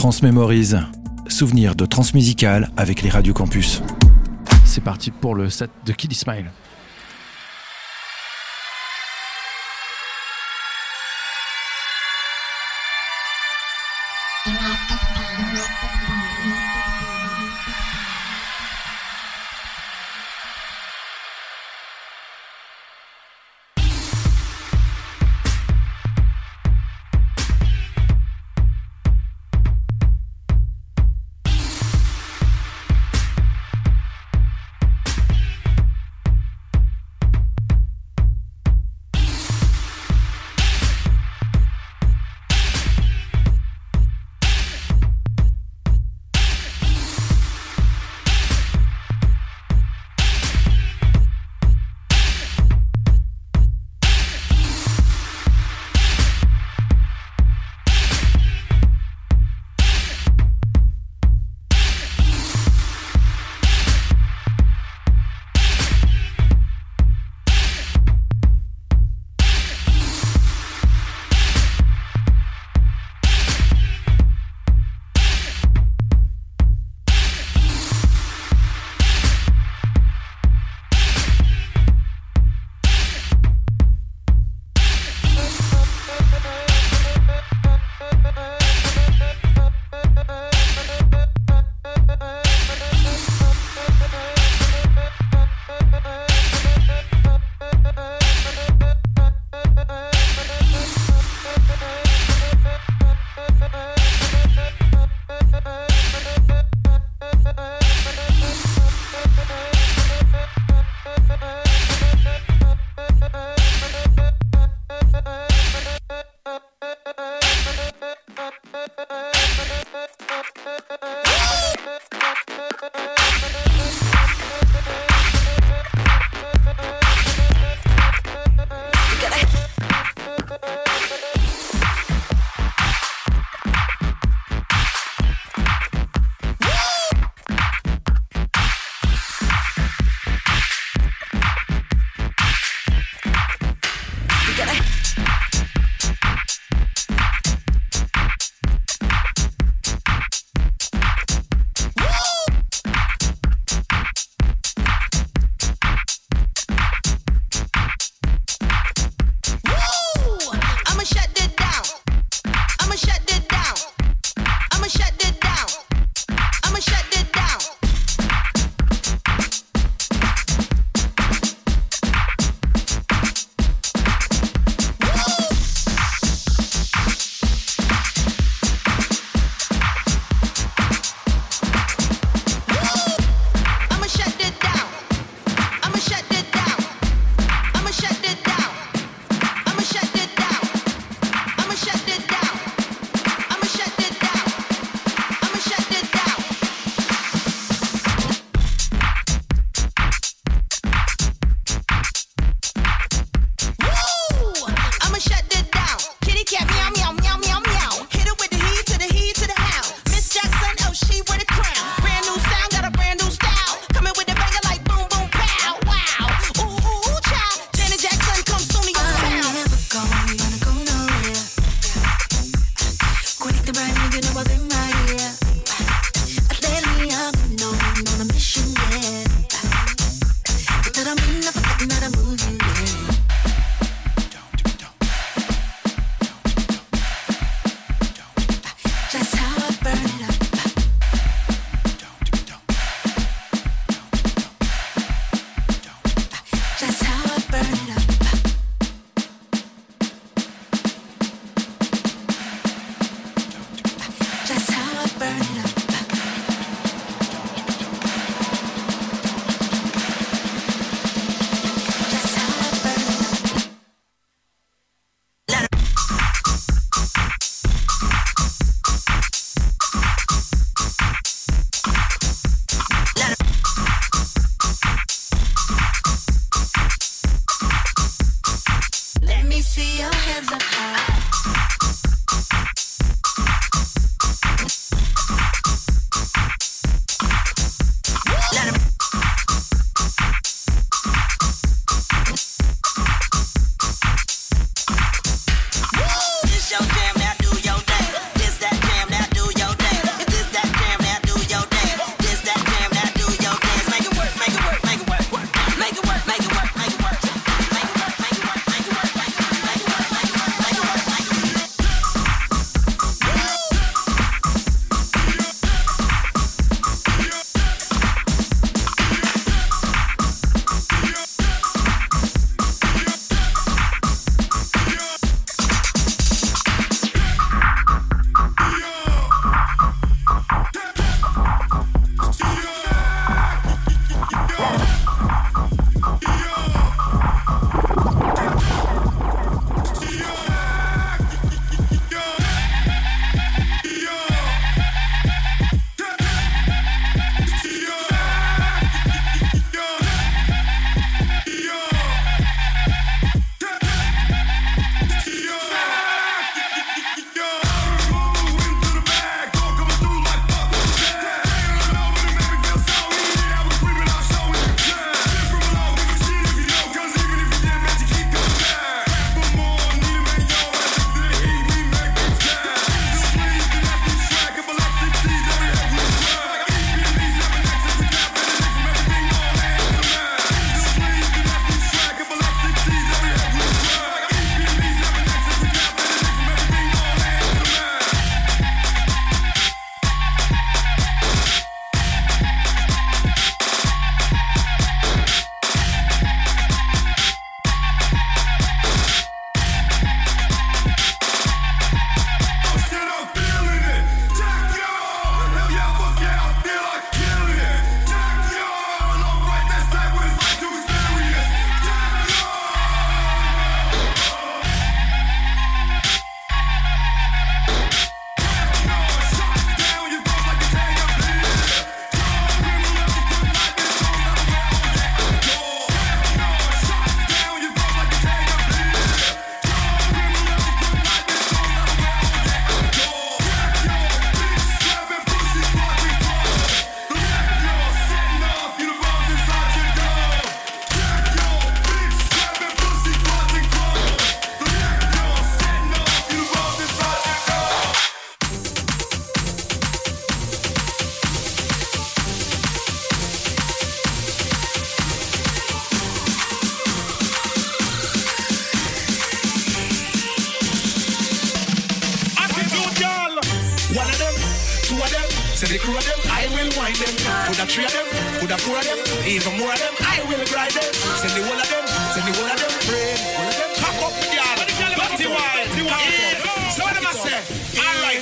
Transmémorise. Souvenir de transmusical avec les radios campus. C'est parti pour le set de Kiddy Smile. Let's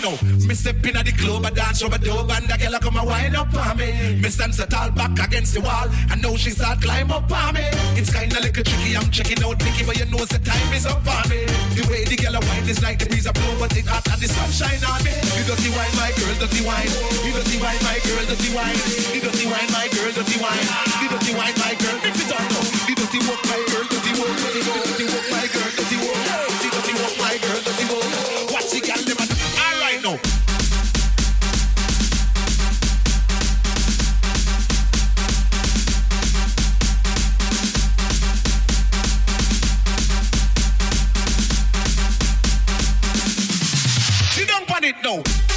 now, me step in at the club, I dance over the and the girl come and wind up on me. Me stand so tall back against the wall, and now she start climb up on me. It's kinda like a tricky, I'm checking out Nicky, but you know the time is up on me. The way the girl wine is like the breeze of blow, but it hot and the sunshine on me. You dirty wine, my girl, dirty wine. You dirty wine, my girl, dirty wine. You dirty wine, my girl, dirty wine. You dirty wine, my girl, mix it up now. You dirty walk, my girl, dirty walk, dirty walk, my girl, dirty walk. It now.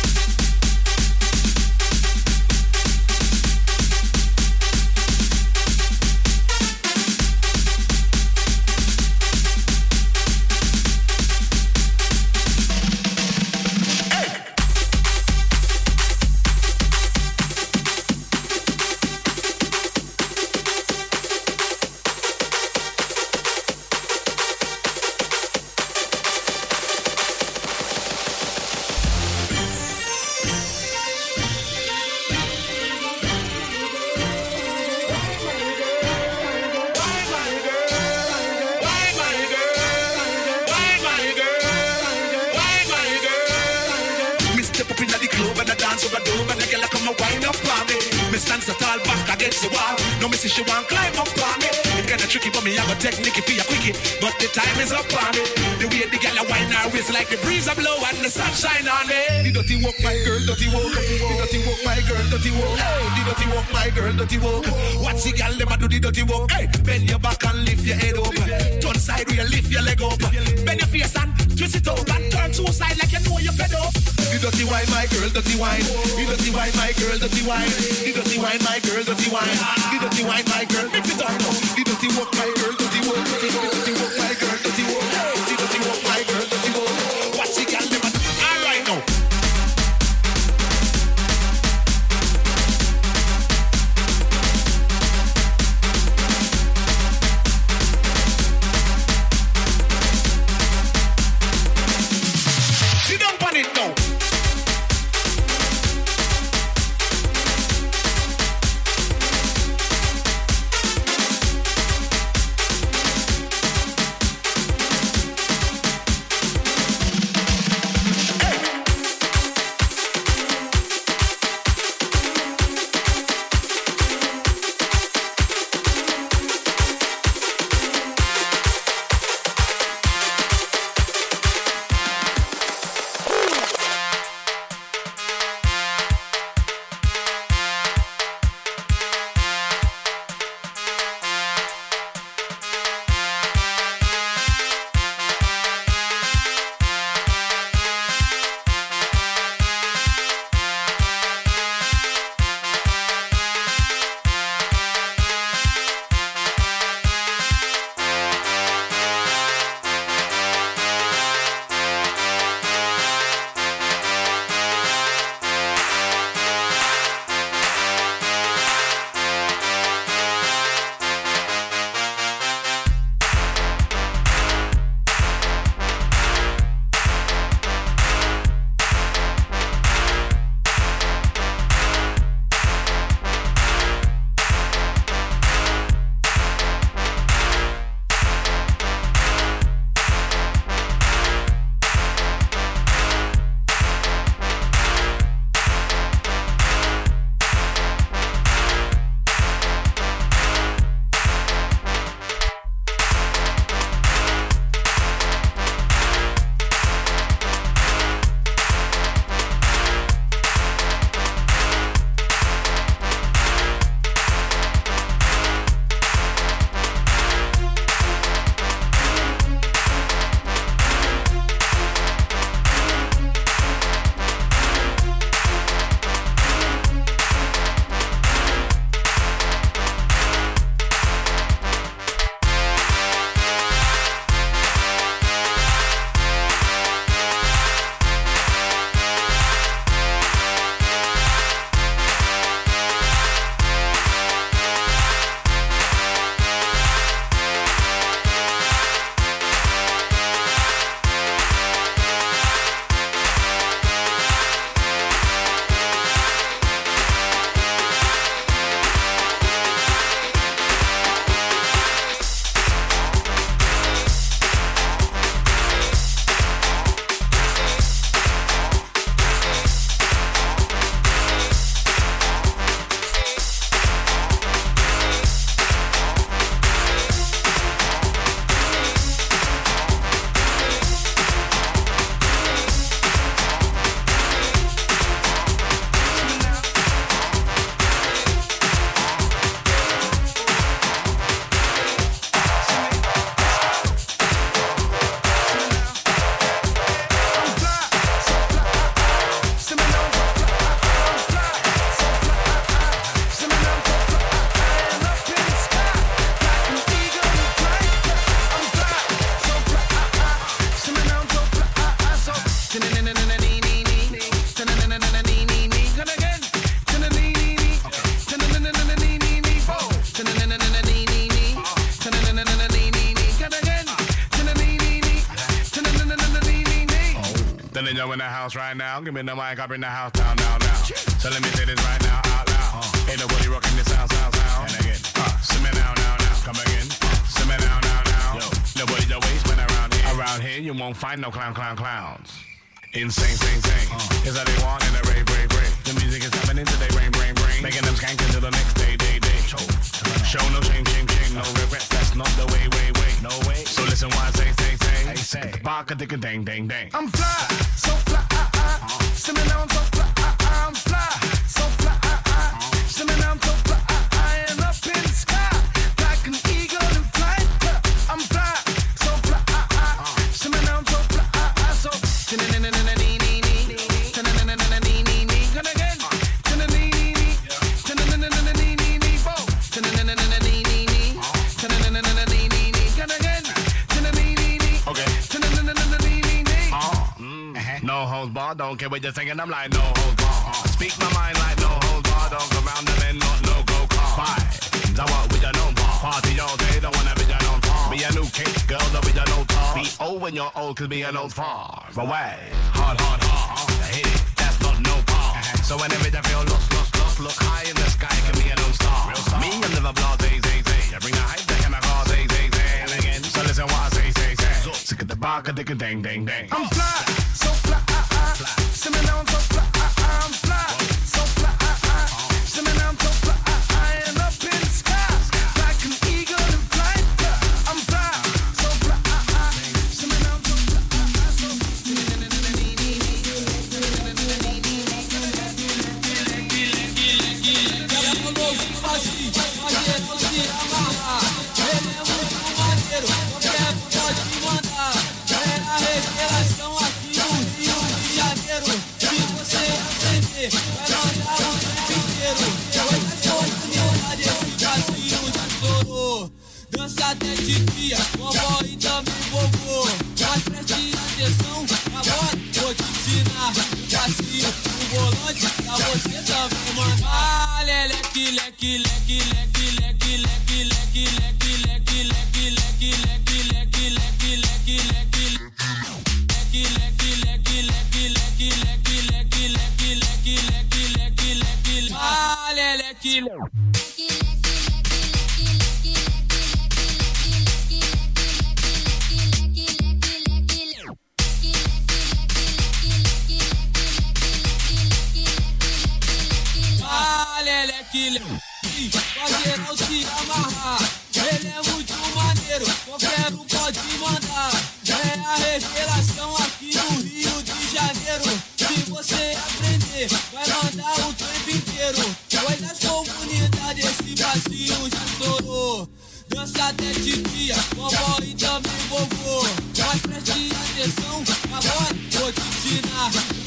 And wind up on me. Me stand so tall back against the wall. Now me see she want climb up on me. It kinda tricky but me have a technique for a quickie. But the time is up on me. The way the girl a wind her waist like the breeze a blow and the sunshine on me. The dirty walk, my girl, dirty walk. The dirty walk, my girl, dirty walk. The dirty walk, my girl, dirty walk. Watch the them a do the dirty walk. Hey, bend your back and lift your head up. Turn side you lift your leg up. Bend your face and twist it up and turn side like you know you're fed up. The dirty wine, my girl, dirty wine. The dirty wine, my girl, dirty wine. The dirty wine, my girl, dirty wine. The dirty wine, my girl, mix it up now. The dirty walk, my girl, dirty walk. The dirty walk, my girl, dirty walk. Me the mic, I bring the house down, down, down. So let me say this right now, out loud. Uh, ain't nobody rocking this sound, sound, sound. And again, uh, simmer now, now, now. Come again, simmer now, now, now. Yo, nobody the waste man around here. Around here, you won't find no clown, clown, clowns. Insane, sing, sing. Uh. Is that they want in a rave, rave, rave. The music is happening today, rain, rain, rain. Making them skank until the next day, day, day. Show, Show no shame, shame, shame. No regrets, that's not the way, way, way. No way. So listen what I say, say, say. I say. Baka, dicka, dang, dang, dang. I'm fly, so fly, See me now I'm so fly, I'm fly. Holds barred, don't care what you're singing. I'm like no holds barred. Uh, speak my mind like no holds barred. Don't come round the bend, not no go car. Vibes, I walk with your known bar. Party all day, don't wanna be your known far. Be a new cake, girl, don't be your no tar. Be old when you're old, cause be an old far. Away, hard, hard, hard. Uh, hit it, that's not no bar. So whenever you feel lost, lost, lost, look high in the sky, can be a known star. Me, I'm never blah, zay, zay, zay. I bring the hype, they can I call, zay, zay, zay. And again, so listen what I say, say, say. Sick of the bar, dick, dang, dang, dang. I'm fly, so she me down so flat.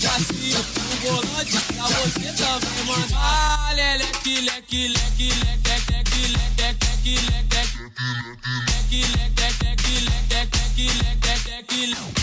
Passinho, um volante pra você também mandar. Leleque, leque, leque, leque, leque, leque, leque, leque, leque, leque, leque, leque, leque, leque, leque, leque, leque,